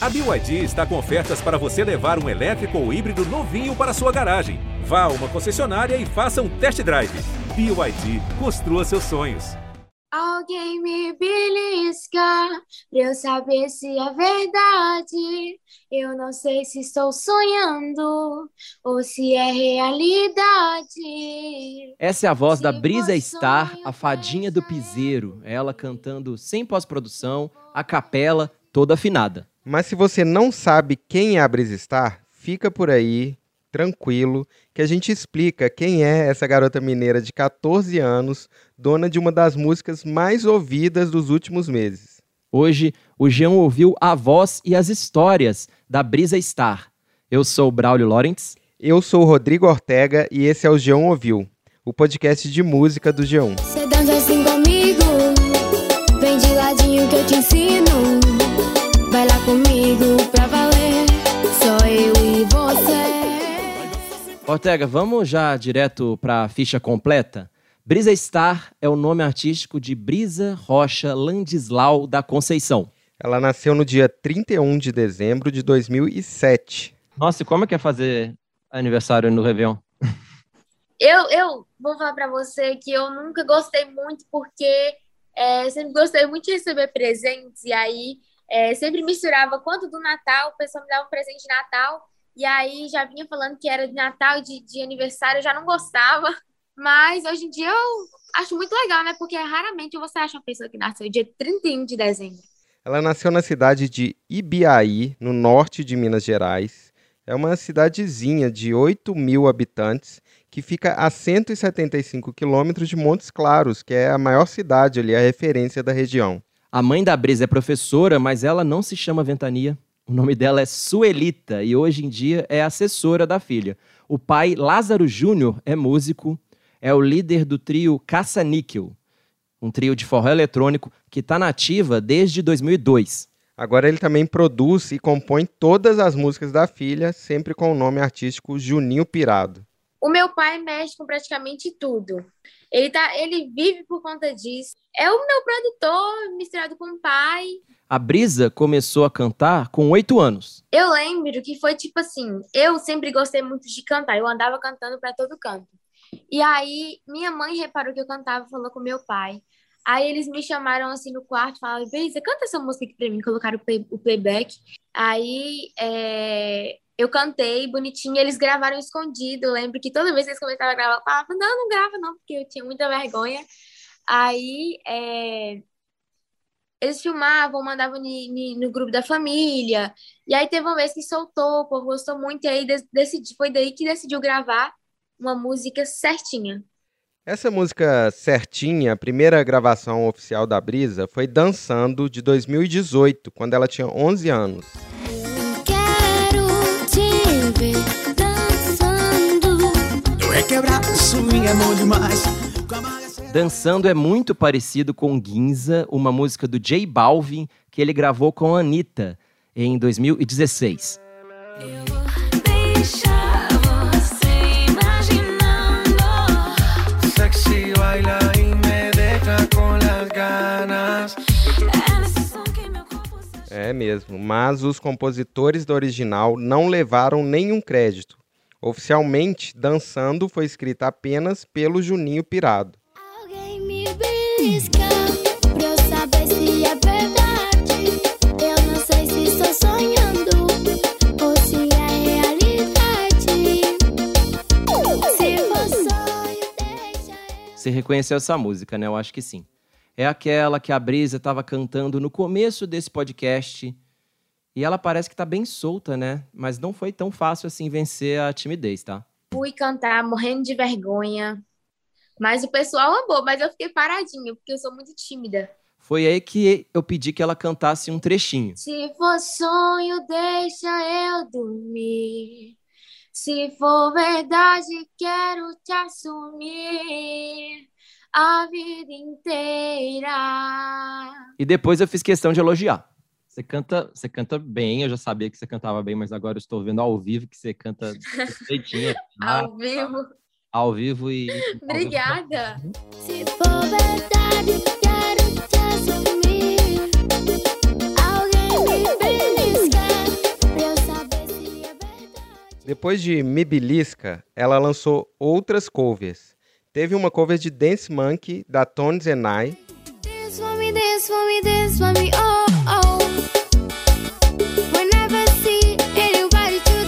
A BYD está com ofertas para você levar um elétrico ou híbrido novinho para sua garagem. Vá a uma concessionária e faça um test drive. BYD, construa seus sonhos. Alguém me belisca pra eu saber se é verdade. Eu não sei se estou sonhando ou se é realidade. Essa é a voz da Se Brisa for Star, a fadinha do piseiro. Ela cantando sem pós-produção, a capela, toda afinada. Mas se você não sabe quem é a Brisa Star, fica por aí, tranquilo, que a gente explica quem é essa garota mineira de 14 anos, dona de uma das músicas mais ouvidas dos últimos meses. Hoje, o Jean ouviu a voz e as histórias da Brisa Star. Eu sou o Braulio Lawrence. Eu sou o Rodrigo Ortega e esse é o Geão Ouviu, o podcast de música do Geão. Cê dança assim comigo, vem de ladinho que eu te ensino. Vai lá comigo pra valer, só eu e você. Ortega, vamos já direto para a ficha completa? Brisa Star é o nome artístico de Brisa Rocha Landislau da Conceição. Ela nasceu no dia 31 de dezembro de 2007. Nossa, e como é que é fazer aniversário no Réveillon? Eu, eu vou falar pra você que eu nunca gostei muito porque é, sempre gostei muito de receber presentes e aí é, sempre misturava quanto do Natal, o pessoal me dava um presente de Natal e aí já vinha falando que era de Natal de, de aniversário, eu já não gostava. Mas hoje em dia eu acho muito legal, né? Porque raramente você acha uma pessoa que nasceu dia 31 de dezembro. Ela nasceu na cidade de Ibiaí, no norte de Minas Gerais. É uma cidadezinha de 8 mil habitantes que fica a 175 quilômetros de Montes Claros, que é a maior cidade ali, a referência da região. A mãe da Brisa é professora, mas ela não se chama Ventania. O nome dela é Suelita e hoje em dia é assessora da filha. O pai, Lázaro Júnior, é músico, é o líder do trio Caça Níquel, um trio de forró eletrônico que está nativa desde 2002. Agora ele também produz e compõe todas as músicas da filha, sempre com o nome artístico Juninho Pirado. O meu pai mexe com praticamente tudo. Ele, tá, ele vive por conta disso. É o meu produtor misturado com o pai. A Brisa começou a cantar com oito anos. Eu lembro que foi tipo assim, eu sempre gostei muito de cantar, eu andava cantando para todo canto. E aí minha mãe reparou que eu cantava, e falou com meu pai. Aí eles me chamaram assim no quarto, falaram, Brisa, canta essa música aqui pra mim, colocaram o, play- o playback. Aí é, eu cantei bonitinho, eles gravaram escondido. Eu lembro que toda vez que eles começavam a gravar, eu falava, não, não grava não, porque eu tinha muita vergonha. Aí é, eles filmavam, mandavam ni- ni- no grupo da família. E aí teve uma vez que soltou, o povo gostou muito, e aí de- decidi, foi daí que decidiu gravar uma música certinha. Essa música certinha, a primeira gravação oficial da Brisa, foi Dançando, de 2018, quando ela tinha 11 anos. Quero te ver dançando. Eu requebrar swing é bom demais. Dançando é muito parecido com Ginza, uma música do J Balvin que ele gravou com a Anitta em 2016. Deixa você baila y me deja con las ganas. É É mesmo, mas os compositores do original não levaram nenhum crédito. Oficialmente, Dançando foi escrita apenas pelo Juninho Pirado. Alguém me belisca Você reconheceu essa música, né? Eu acho que sim. É aquela que a Brisa estava cantando no começo desse podcast. E ela parece que tá bem solta, né? Mas não foi tão fácil assim vencer a timidez, tá? Fui cantar morrendo de vergonha. Mas o pessoal amou, mas eu fiquei paradinha, porque eu sou muito tímida. Foi aí que eu pedi que ela cantasse um trechinho. Se for sonho, deixa eu dormir. Se for verdade, quero te assumir a vida inteira. E depois eu fiz questão de elogiar. Você canta, você canta bem, eu já sabia que você cantava bem, mas agora eu estou vendo ao vivo que você canta perfeitinho. tá? Ao vivo. Ao vivo e. Obrigada. Se for verdade, Depois de Me Belisca, ela lançou outras covers. Teve uma cover de Dance Monkey, da Tones and I, Dance for me, dance for me, dance for me, oh, oh. Whenever I see anybody to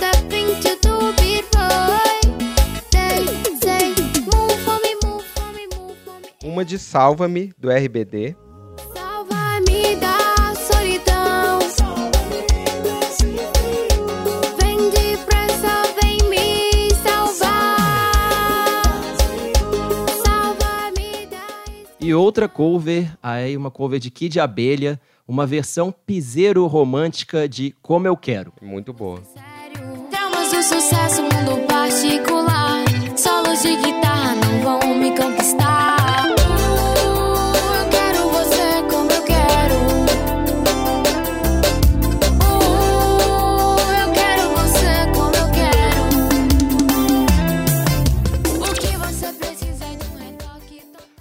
E outra cover, aí uma cover de Kid Abelha, uma versão piseiro romântica de Como Eu Quero. muito boa. sério. Traumas do sucesso, mundo particular. Solos de guitarra não vão me conquistar.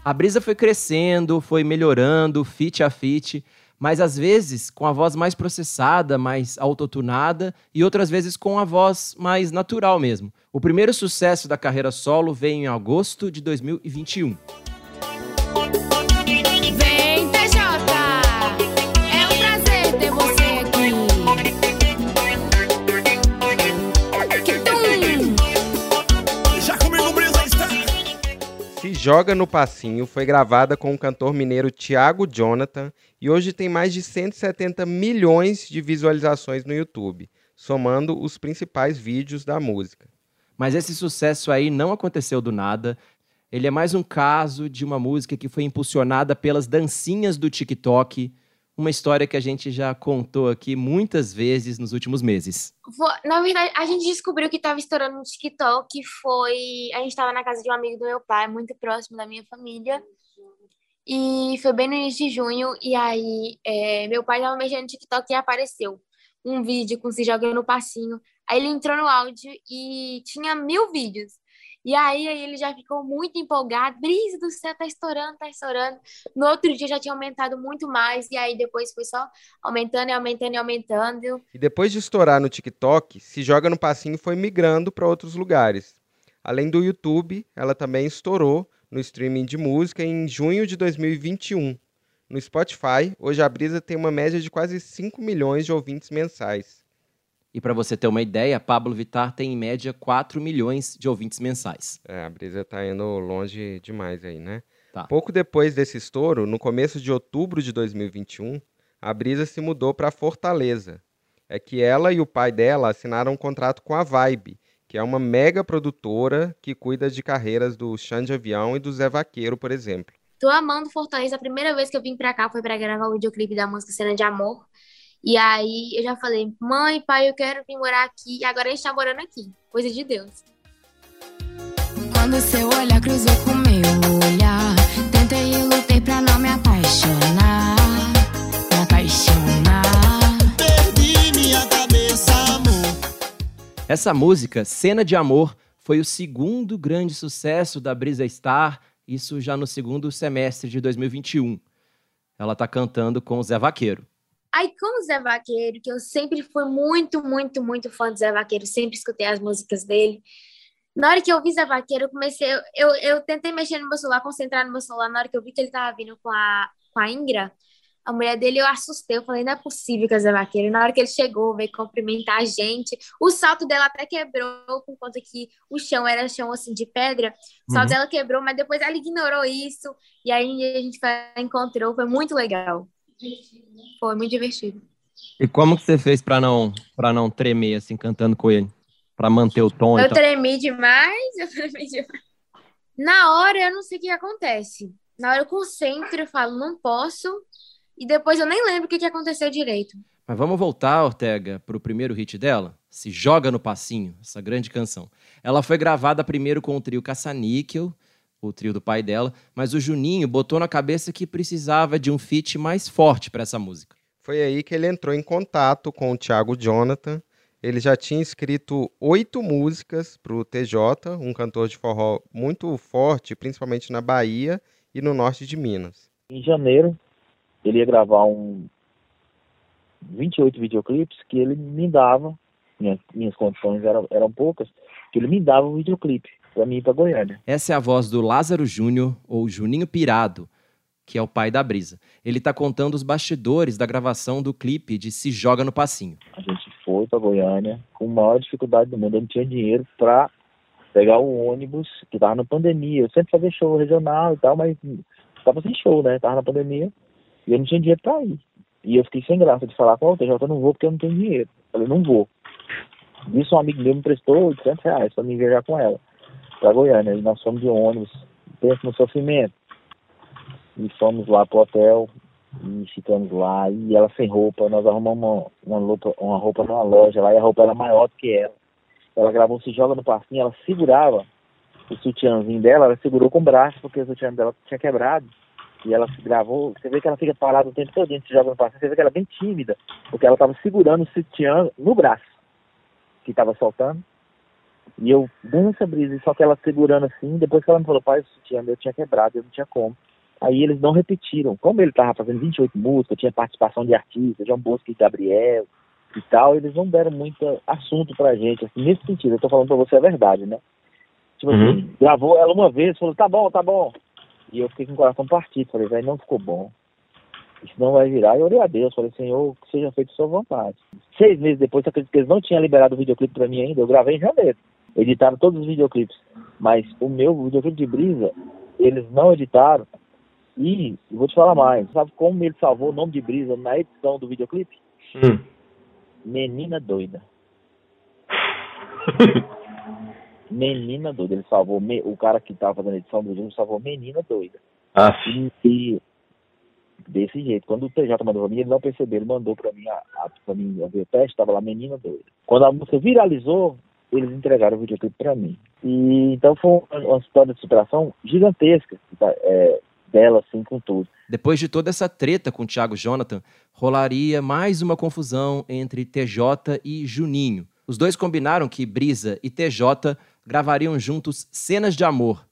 A brisa foi crescendo, foi melhorando, fit a fit, mas às vezes com a voz mais processada, mais autotunada, e outras vezes com a voz mais natural mesmo. O primeiro sucesso da carreira solo veio em agosto de 2021. Joga no Passinho foi gravada com o cantor mineiro Thiago Jonathan e hoje tem mais de 170 milhões de visualizações no YouTube, somando os principais vídeos da música. Mas esse sucesso aí não aconteceu do nada. Ele é mais um caso de uma música que foi impulsionada pelas dancinhas do TikTok, uma história que a gente já contou aqui muitas vezes nos últimos meses. Na verdade, a gente descobriu que tava estourando no TikTok. Foi. A gente tava na casa de um amigo do meu pai, muito próximo da minha família. E foi bem no início de junho. E aí, é, meu pai tava mexendo no TikTok e apareceu um vídeo com se jogando no passinho. Aí ele entrou no áudio e tinha mil vídeos. E aí, aí ele já ficou muito empolgado. Brisa do céu, tá estourando, tá estourando. No outro dia já tinha aumentado muito mais. E aí depois foi só aumentando e aumentando e aumentando. E depois de estourar no TikTok, Se Joga no Passinho foi migrando para outros lugares. Além do YouTube, ela também estourou no streaming de música em junho de 2021. No Spotify, hoje a Brisa tem uma média de quase 5 milhões de ouvintes mensais. E para você ter uma ideia, Pablo Vittar tem em média 4 milhões de ouvintes mensais. É, a Brisa tá indo longe demais aí, né? Tá. Pouco depois desse estouro, no começo de outubro de 2021, a Brisa se mudou para Fortaleza. É que ela e o pai dela assinaram um contrato com a Vibe, que é uma mega produtora que cuida de carreiras do Xande Avião e do Zé Vaqueiro, por exemplo. Tô amando Fortaleza. A primeira vez que eu vim pra cá foi pra gravar o videoclipe da música Cena de Amor. E aí eu já falei, mãe, pai, eu quero vir morar aqui. E agora a gente tá morando aqui. Coisa de Deus. Quando seu olhar cruzou com meu olhar, tentei e lutei pra não me apaixonar. Me apaixonar. Perdi minha cabeça, amor. Essa música, Cena de Amor, foi o segundo grande sucesso da Brisa Star, isso já no segundo semestre de 2021. Ela tá cantando com o Zé Vaqueiro. Aí com o Zé Vaqueiro, que eu sempre fui muito, muito, muito fã do Zé Vaqueiro, sempre escutei as músicas dele. Na hora que eu vi Zé Vaqueiro, eu comecei, eu, eu tentei mexer no meu celular, concentrar no meu celular. Na hora que eu vi que ele tava vindo com a, com a Ingra, a mulher dele, eu assustei. Eu falei, não é possível que é Zé Vaqueiro. Na hora que ele chegou, veio cumprimentar a gente. O salto dela até quebrou, por conta que o chão era chão assim de pedra. O salto Uhum. dela quebrou, mas depois ela ignorou isso. E aí a gente encontrou, foi muito legal. Foi muito divertido. E como que você fez pra não para não tremer assim cantando com ele? Pra manter o tom Eu tal? tremi demais, eu tremi demais. Na hora eu não sei o que acontece. Na hora eu concentro, eu falo, não posso. E depois eu nem lembro o que, que aconteceu direito. Mas vamos voltar, Ortega, pro primeiro hit dela? Se Joga no Passinho, essa grande canção. Ela foi gravada primeiro com o trio Caça-Níquel, o trio do pai dela, mas o Juninho botou na cabeça que precisava de um feat mais forte pra essa música. Foi aí que ele entrou em contato com o Thiago Jonathan. Ele já tinha escrito oito músicas para o TJ, um cantor de forró muito forte, principalmente na Bahia e no norte de Minas. Em janeiro, ele ia gravar um 28 videoclipes que ele me dava minhas, minhas condições eram, eram poucas, que ele me dava o videoclipe para mim ir para Goiânia. Essa é a voz do Lázaro Júnior, ou Juninho Pirado, que é o pai da Brisa. Ele está contando os bastidores da gravação do clipe de Se Joga no Passinho. A gente foi para Goiânia com a maior dificuldade do mundo. Eu não tinha dinheiro para pegar o ônibus, que estava na pandemia. Eu sempre fazia show regional e tal, mas estava sem show, né? Tava na pandemia e eu não tinha dinheiro para ir. E eu fiquei sem graça de falar com o TJ, eu não vou porque eu não tenho dinheiro. Eu falei, não vou. Isso um amigo meu me prestou 800 reais para me viajar com ela para Goiânia. E nós fomos de ônibus, penso no sofrimento. E fomos lá pro hotel e ficamos lá. E ela sem roupa, nós arrumamos uma, uma, roupa, uma roupa numa loja lá e a roupa era maior do que ela. Ela gravou Se Joga no Passinho, ela segurava o sutiãzinho dela, ela segurou com o braço porque o sutiã dela tinha quebrado. E ela gravou, você vê que ela fica parada o tempo todo, se joga no passinho, você vê que ela é bem tímida, porque ela estava segurando o sutiã no braço, que estava soltando. E eu, dança brisa, só que ela segurando assim, depois que ela me falou, pai, o sutiã meu tinha quebrado, eu não tinha como. Aí eles não repetiram. Como ele estava fazendo 28 músicas, tinha participação de artistas, João Bosco e Gabriel e tal, eles não deram muito assunto pra gente, assim, nesse sentido. Eu tô falando pra você a verdade, né? Tipo Uhum. assim, gravou ela uma vez, falou, tá bom, tá bom. E eu fiquei com o coração partido, falei, velho, não ficou bom. Isso não vai virar. E eu orei a Deus, falei, Senhor, que seja feito a sua vontade. Seis meses depois, você acredita que eles não tinham liberado o videoclipe pra mim ainda? Eu gravei em janeiro. Editaram todos os videoclipes. Mas o meu videoclipe de Brisa, eles não editaram. E vou te falar mais. Sabe como ele salvou o nome de Brisa na edição do videoclipe? Hum. Menina doida. Menina doida. Ele salvou me- o cara que tava fazendo a edição do vídeo salvou Menina doida. Ah, E, e desse jeito. Quando o TJ mandou pra mim, ele não percebeu. Ele mandou pra mim, a, a, pra mim ver o teste, tava lá Menina doida. Quando a música viralizou, eles entregaram o videoclipe pra mim. E então foi uma, uma história de superação gigantesca tá, é, dela, assim, com tudo. Depois de toda essa treta com o Thiago Jonathan, rolaria mais uma confusão entre TJ e Juninho. Os dois combinaram que Brisa e TJ gravariam juntos cenas de amor.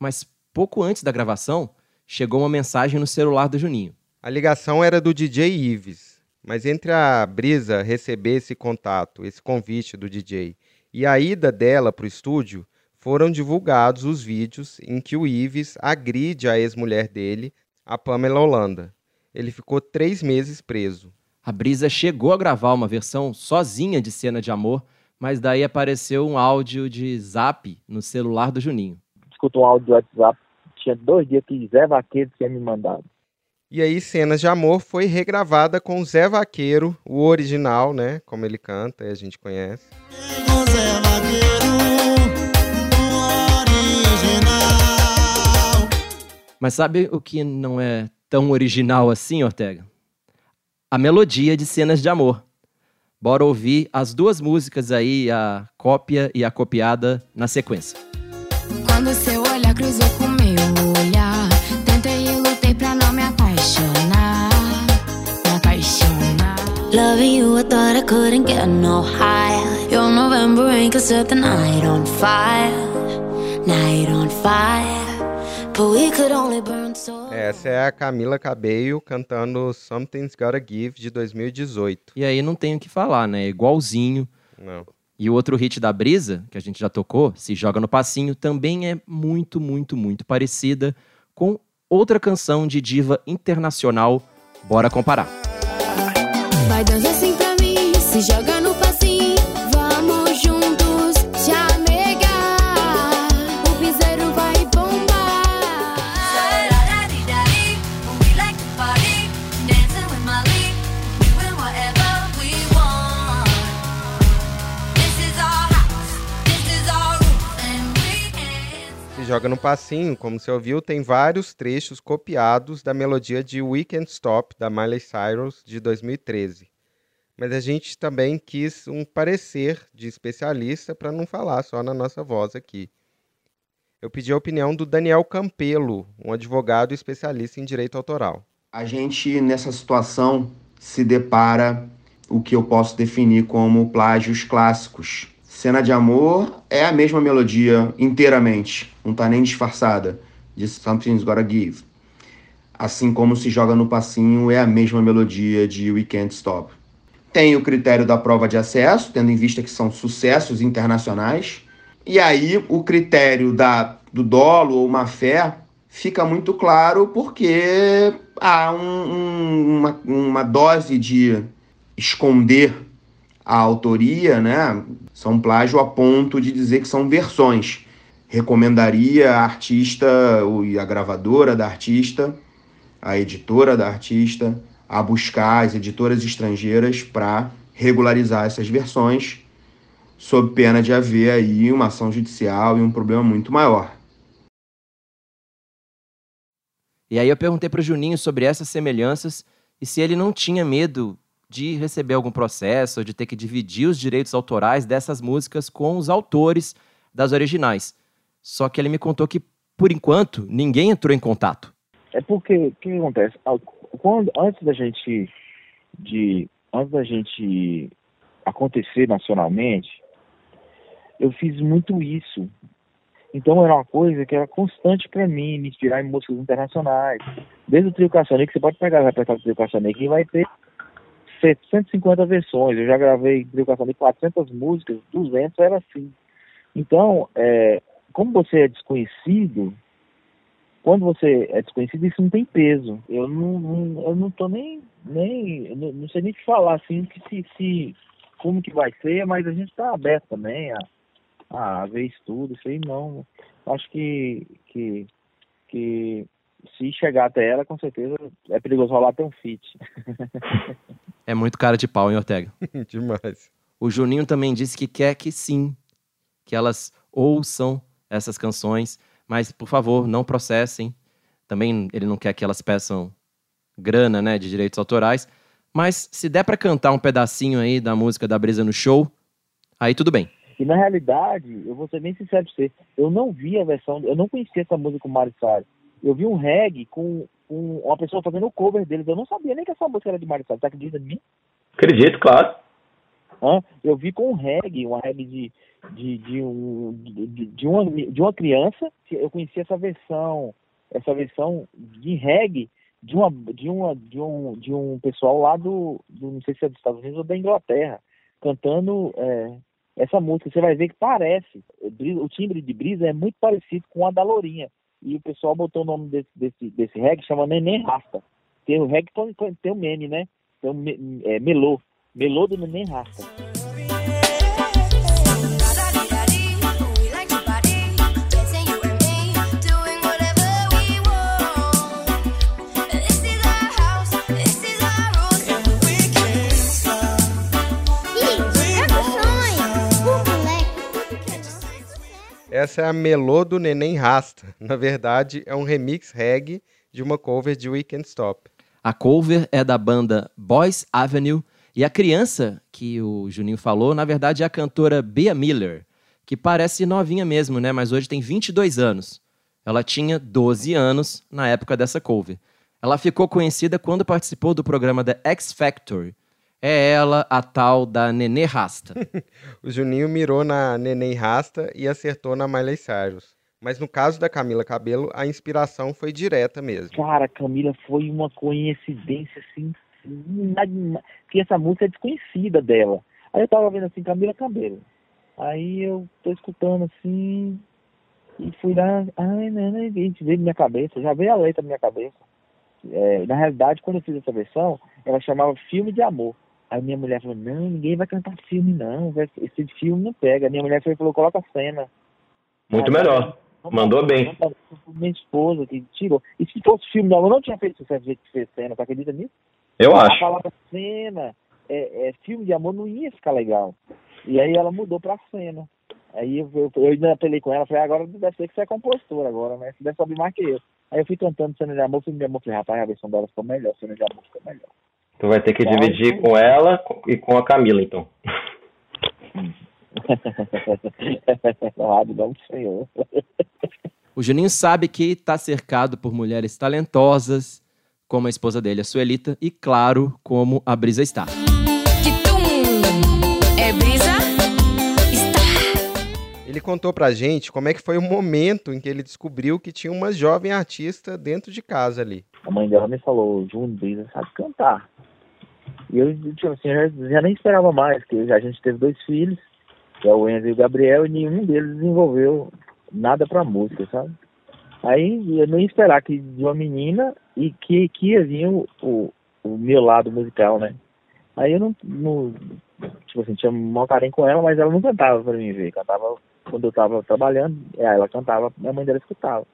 Mas pouco antes da gravação, chegou uma mensagem no celular do Juninho. A ligação era do DJ Ives, mas entre a Brisa receber esse contato, esse convite do DJ, e a ida dela para o estúdio, foram divulgados os vídeos em que o Ives agride a ex-mulher dele, a Pamela Holanda. Ele ficou três meses preso. A Brisa chegou a gravar uma versão sozinha de cena de amor, mas daí apareceu um áudio de zap no celular do Juninho. Escuta um áudio do WhatsApp, tinha dois dias que Zé Vaqueiro tinha me mandado. E aí, Cenas de Amor foi regravada com o Zé Vaqueiro, o original, né? Como ele canta, e a gente conhece. Zé Vaqueiro, original. Mas sabe o que não é tão original assim, Ortega? A melodia de cenas de amor. Bora ouvir as duas músicas aí, a cópia e a copiada, na sequência. Quando seu olhar cruzou com meu couldn't get no higher. Your November set the night on fire. Night on fire. But we could only burn so. Essa é a Camila Cabello cantando Something's Gotta Give, de 2018. E aí não tenho o que falar, né? É Igualzinho. Não. E o outro hit da Brisa, que a gente já tocou, Se Joga no Passinho, também é muito, muito, muito parecida com outra canção de diva internacional. Bora comparar. Vai dança pra mim, se joga no passinho. Vamos juntos chamegar. O piseiro vai bombar. Se joga no passinho, como você ouviu, tem vários trechos copiados da melodia de We Stop, da Miley Cyrus, de 2013. Mas a gente também quis um parecer de especialista para não falar só na nossa voz aqui. Eu pedi a opinião do Daniel Campelo, um advogado especialista em direito autoral. A gente, nessa situação, se depara o que eu posso definir como plágios clássicos. Cena de amor é a mesma melodia inteiramente, não tá nem disfarçada, de Something's Gotta Give. Assim como se joga no passinho é a mesma melodia de We Can't Stop. Tem o critério da prova de acesso, tendo em vista que são sucessos internacionais. E aí o critério da, do dolo ou má fé fica muito claro porque há um, um, uma, uma dose de esconder a autoria, né? São plágio a ponto de dizer que são versões. Recomendaria a artista e a gravadora da artista, a editora da artista, a buscar as editoras estrangeiras para regularizar essas versões, sob pena de haver aí uma ação judicial e um problema muito maior. E aí eu perguntei para o Juninho sobre essas semelhanças e se ele não tinha medo de receber algum processo, ou de ter que dividir os direitos autorais dessas músicas com os autores das originais. Só que ele me contou que, por enquanto, ninguém entrou em contato. É porque o que acontece? Quando, antes da gente de antes da gente acontecer nacionalmente, eu fiz muito isso. Então era uma coisa que era constante para mim, me inspirar em músicas internacionais. Desde o Trio Caçaneiro, que você pode pegar o repertório do Trio Caçaneiro, que vai ter 150 versões. Eu já gravei Trio Caçaneiro 400 músicas, 200 era assim. Então, é, como você é desconhecido, quando você é desconhecido, isso não tem peso. Eu não, não eu não tô nem, nem não, não sei nem te falar assim que se, se como que vai ser, mas a gente está aberto também a, a ver estudo, isso aí não. Acho que, que, que se chegar até ela, com certeza é perigoso rolar até um fit. é muito cara de pau, hein, Ortega? Demais. O Juninho também disse que quer que sim, que elas ouçam essas canções, mas por favor, não processem. Também ele não quer que elas peçam grana, né, de direitos autorais. Mas se der para cantar um pedacinho aí da música da Brisa no show, aí tudo bem. E na realidade, eu vou ser bem sincero pra você, eu não vi a versão, eu não conhecia essa música com o Mário Salles. Eu vi um reggae com, com, uma pessoa fazendo o cover deles. Eu não sabia nem que essa música era de Mário Salles. Você acredita em mim? Acredito, claro. Hã? Eu vi com um reggae, uma reggae de, de, de, um, de, de, uma, de uma criança. Eu conheci essa versão, essa versão de reggae de uma de uma de um de um pessoal lá do, do não sei se é dos Estados Unidos ou da Inglaterra cantando é, essa música, você vai ver que parece. O timbre de brisa é muito parecido com a da Lourinha. E o pessoal botou o nome desse, desse, desse reggae, chama Neném Rasta. Tem o reggae tem o meme, né? Tem o é, Melô. Melô do Neném Rasta. Essa é a melô do Neném Rasta. Na verdade, é um remix reggae de uma cover de Weekend Stop. A cover é da banda Boys Avenue e a criança que o Juninho falou, na verdade, é a cantora Bea Miller, que parece novinha mesmo, né? Mas hoje tem 22 anos. Ela tinha 12 anos na época dessa cover. Ela ficou conhecida quando participou do programa The X Factor, é ela, a tal da Nenê Rasta. o Juninho mirou na Nenê Rasta e acertou na Miley Cyrus. Mas no caso da Camila Cabelo, a inspiração foi direta mesmo. Cara, Camila foi uma coincidência assim, que essa música é desconhecida dela. Aí eu tava vendo assim, Camila Cabelo. Aí eu tô escutando assim, e fui lá, ai, né, né, veio na minha cabeça, já veio a letra na minha cabeça. É, na realidade, quando eu fiz essa versão, ela chamava Filme de Amor. Aí minha mulher falou, não, ninguém vai cantar filme, não. Esse filme não pega. Minha mulher falou, coloca a cena. Muito aí, melhor. Mandou bem. Minha esposa que tirou. E se fosse filme não, eu não tinha feito sucesso do jeito que fez cena, você acredita nisso? Eu acho. A palavra cena, é, é, filme de amor não ia ficar legal. E aí ela mudou pra cena. Aí eu, eu, eu ainda apelei com ela, falei, ah, agora deve ser que você é compositora agora, né? Você deve saber mais que eu. Aí eu fui cantando cena de amor, filme de amor, falei, rapaz, a versão dela ficou melhor, cena de amor ficou melhor. Tu vai ter que dividir com ela e com a Camila, então. o Juninho sabe que está cercado por mulheres talentosas, como a esposa dele, a Suelita, e claro, como a Brisa está. É Brisa? Ele contou pra gente como é que foi o momento em que ele descobriu que tinha uma jovem artista dentro de casa ali. A mãe dela me falou, Júnior Brisa sabe cantar. E eu, tipo assim, já, já nem esperava mais, porque a gente teve dois filhos, que é o Enzo e o Gabriel, e nenhum deles desenvolveu nada pra música, sabe? Aí eu nem esperar que de uma menina e que, que ia vir o, o, o meu lado musical, né? Aí eu não, não tipo assim, tinha um carinho com ela, mas ela não cantava pra mim ver. Cantava quando eu tava trabalhando, é, ela cantava, minha mãe dela escutava.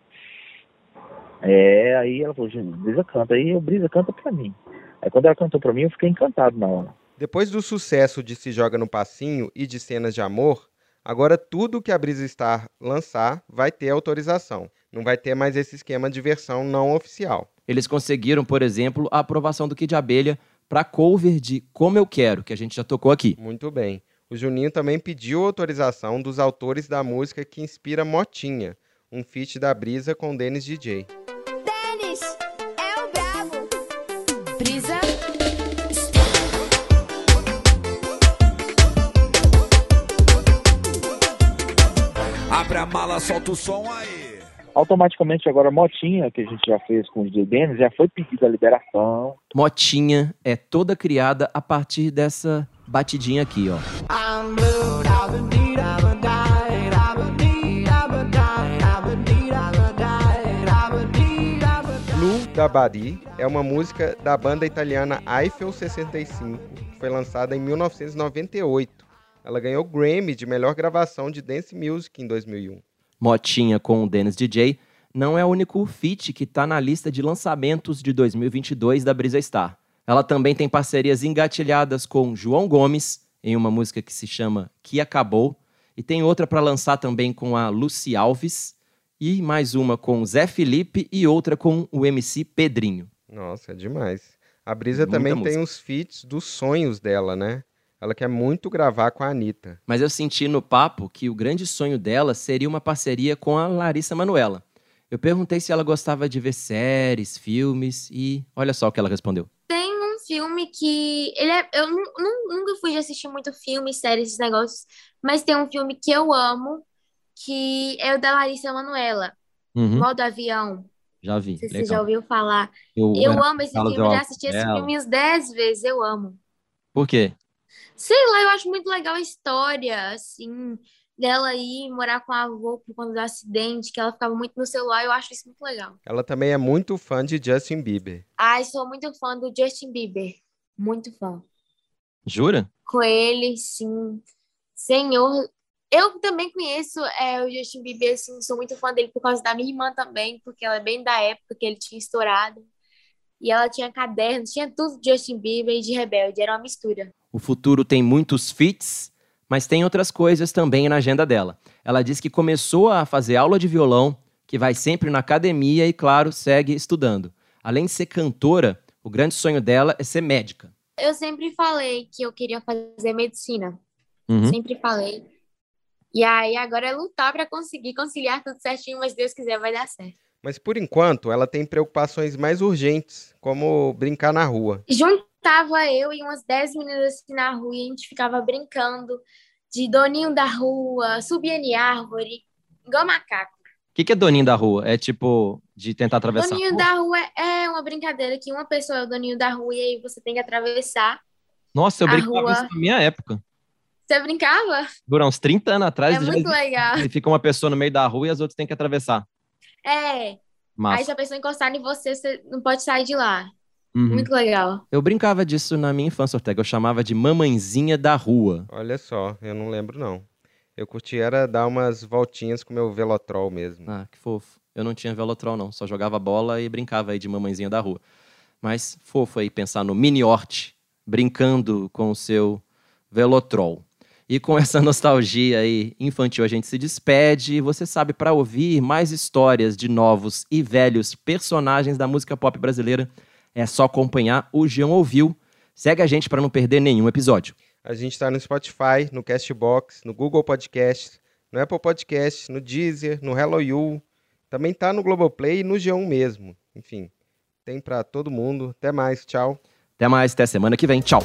É, aí ela falou, Brisa canta, aí eu, Brisa canta pra mim. Aí quando ela cantou pra mim, eu fiquei encantado na hora. Depois do sucesso de Se Joga no Passinho e de Cenas de Amor, agora tudo que a Brisa Star lançar vai ter autorização. Não vai ter mais esse esquema de versão não oficial. Eles conseguiram, por exemplo, a aprovação do Kid Abelha para cover de Como Eu Quero, que a gente já tocou aqui. Muito bem. O Juninho também pediu autorização dos autores da música que inspira Motinha, um feat da Brisa com Dennis DJ. Mala, solta o som aí. Automaticamente agora Motinha, que a gente já fez com o DJ Dennis, já foi pedida a liberação. Motinha é toda criada a partir dessa batidinha aqui, ó. I'm Blue da Bari é uma música da banda italiana Eiffel 65, que foi lançada em 1998. Ela ganhou Grammy de melhor gravação de dance music em 2001. Motinha com o Dennis DJ não é o único feat que tá na lista de lançamentos de 2022 da Brisa Star. Ela também tem parcerias engatilhadas com João Gomes, em uma música que se chama Que Acabou, e tem outra para lançar também com a Lucy Alves, e mais uma com Zé Felipe e outra com o MC Pedrinho. Nossa, é demais. A Brisa Muita também música. tem os feats dos sonhos dela, né? Ela quer muito gravar com a Anitta. Mas eu senti no papo que o grande sonho dela seria uma parceria com a Larissa Manoela. Eu perguntei se ela gostava de ver séries, filmes, e olha só o que ela respondeu. Tem um filme que. Ele é, eu nu- nu- nunca fui de assistir muito filme, séries, esses negócios, mas tem um filme que eu amo, que é o da Larissa Manoela, Uhum, Modo Avião. já vi, Não sei se você já ouviu falar. Eu, Eu amo esse filme, já assisti esse filme uns 10 vezes, eu amo. Por quê? Sei lá, eu acho muito legal a história, assim, dela ir morar com a avó por conta do acidente, que ela ficava muito no celular, eu acho isso muito legal. Ela também é muito fã de Justin Bieber. Ai, sou muito fã do Justin Bieber, muito fã. Jura? Com ele, sim. Senhor, eu também conheço é, o Justin Bieber, assim, sou muito fã dele por causa da minha irmã também, porque ela é bem da época que ele tinha estourado. E ela tinha cadernos, tinha tudo de Justin Bieber e de Rebelde, era uma mistura. O futuro tem muitos feats, mas tem outras coisas também na agenda dela. Ela diz que começou a fazer aula de violão, que vai sempre na academia e, claro, segue estudando. Além de ser cantora, o grande sonho dela é ser médica. Eu sempre falei que eu queria fazer medicina. Uhum. Sempre falei. E aí agora é lutar para conseguir conciliar tudo certinho, mas Deus quiser vai dar certo. Mas por enquanto, ela tem preocupações mais urgentes, como brincar na rua. Juntava eu e umas 10 meninas assim na rua e a gente ficava brincando de doninho da rua, subia em árvore, igual macaco. O que, que é doninho da rua? É tipo de tentar atravessar. a Doninho rua? da rua é uma brincadeira que uma pessoa é o doninho da rua e aí você tem que atravessar. Nossa, eu a brincava rua. isso na minha época. Você brincava? Durante uns 30 anos atrás, É já muito legal. existe. fica uma pessoa no meio da rua e as outras têm que atravessar. É. Aí Massa. se a pessoa encostar em você, você não pode sair de lá. Uhum. Muito legal. Eu brincava disso na minha infância, Ortega. Eu chamava de mamãezinha da rua. Olha só, eu não lembro não. Eu curti era dar umas voltinhas com meu Velotrol mesmo. Ah, que fofo. Eu não tinha velotrol, não. Só jogava bola e brincava aí de mamãezinha da rua. Mas fofo aí pensar no mini Hort brincando com o seu velotrol. E com essa nostalgia aí infantil, a gente se despede. Você sabe, para ouvir mais histórias de novos e velhos personagens da música pop brasileira, é só acompanhar o Jean Ouviu. Segue a gente para não perder nenhum episódio. A gente tá no Spotify, no Castbox, no Google Podcast, no Apple Podcast, no Deezer, no Hello You. Também tá no Globoplay e no G1 mesmo. Enfim, tem pra todo mundo. Até mais, tchau. Até mais, até semana que vem. Tchau.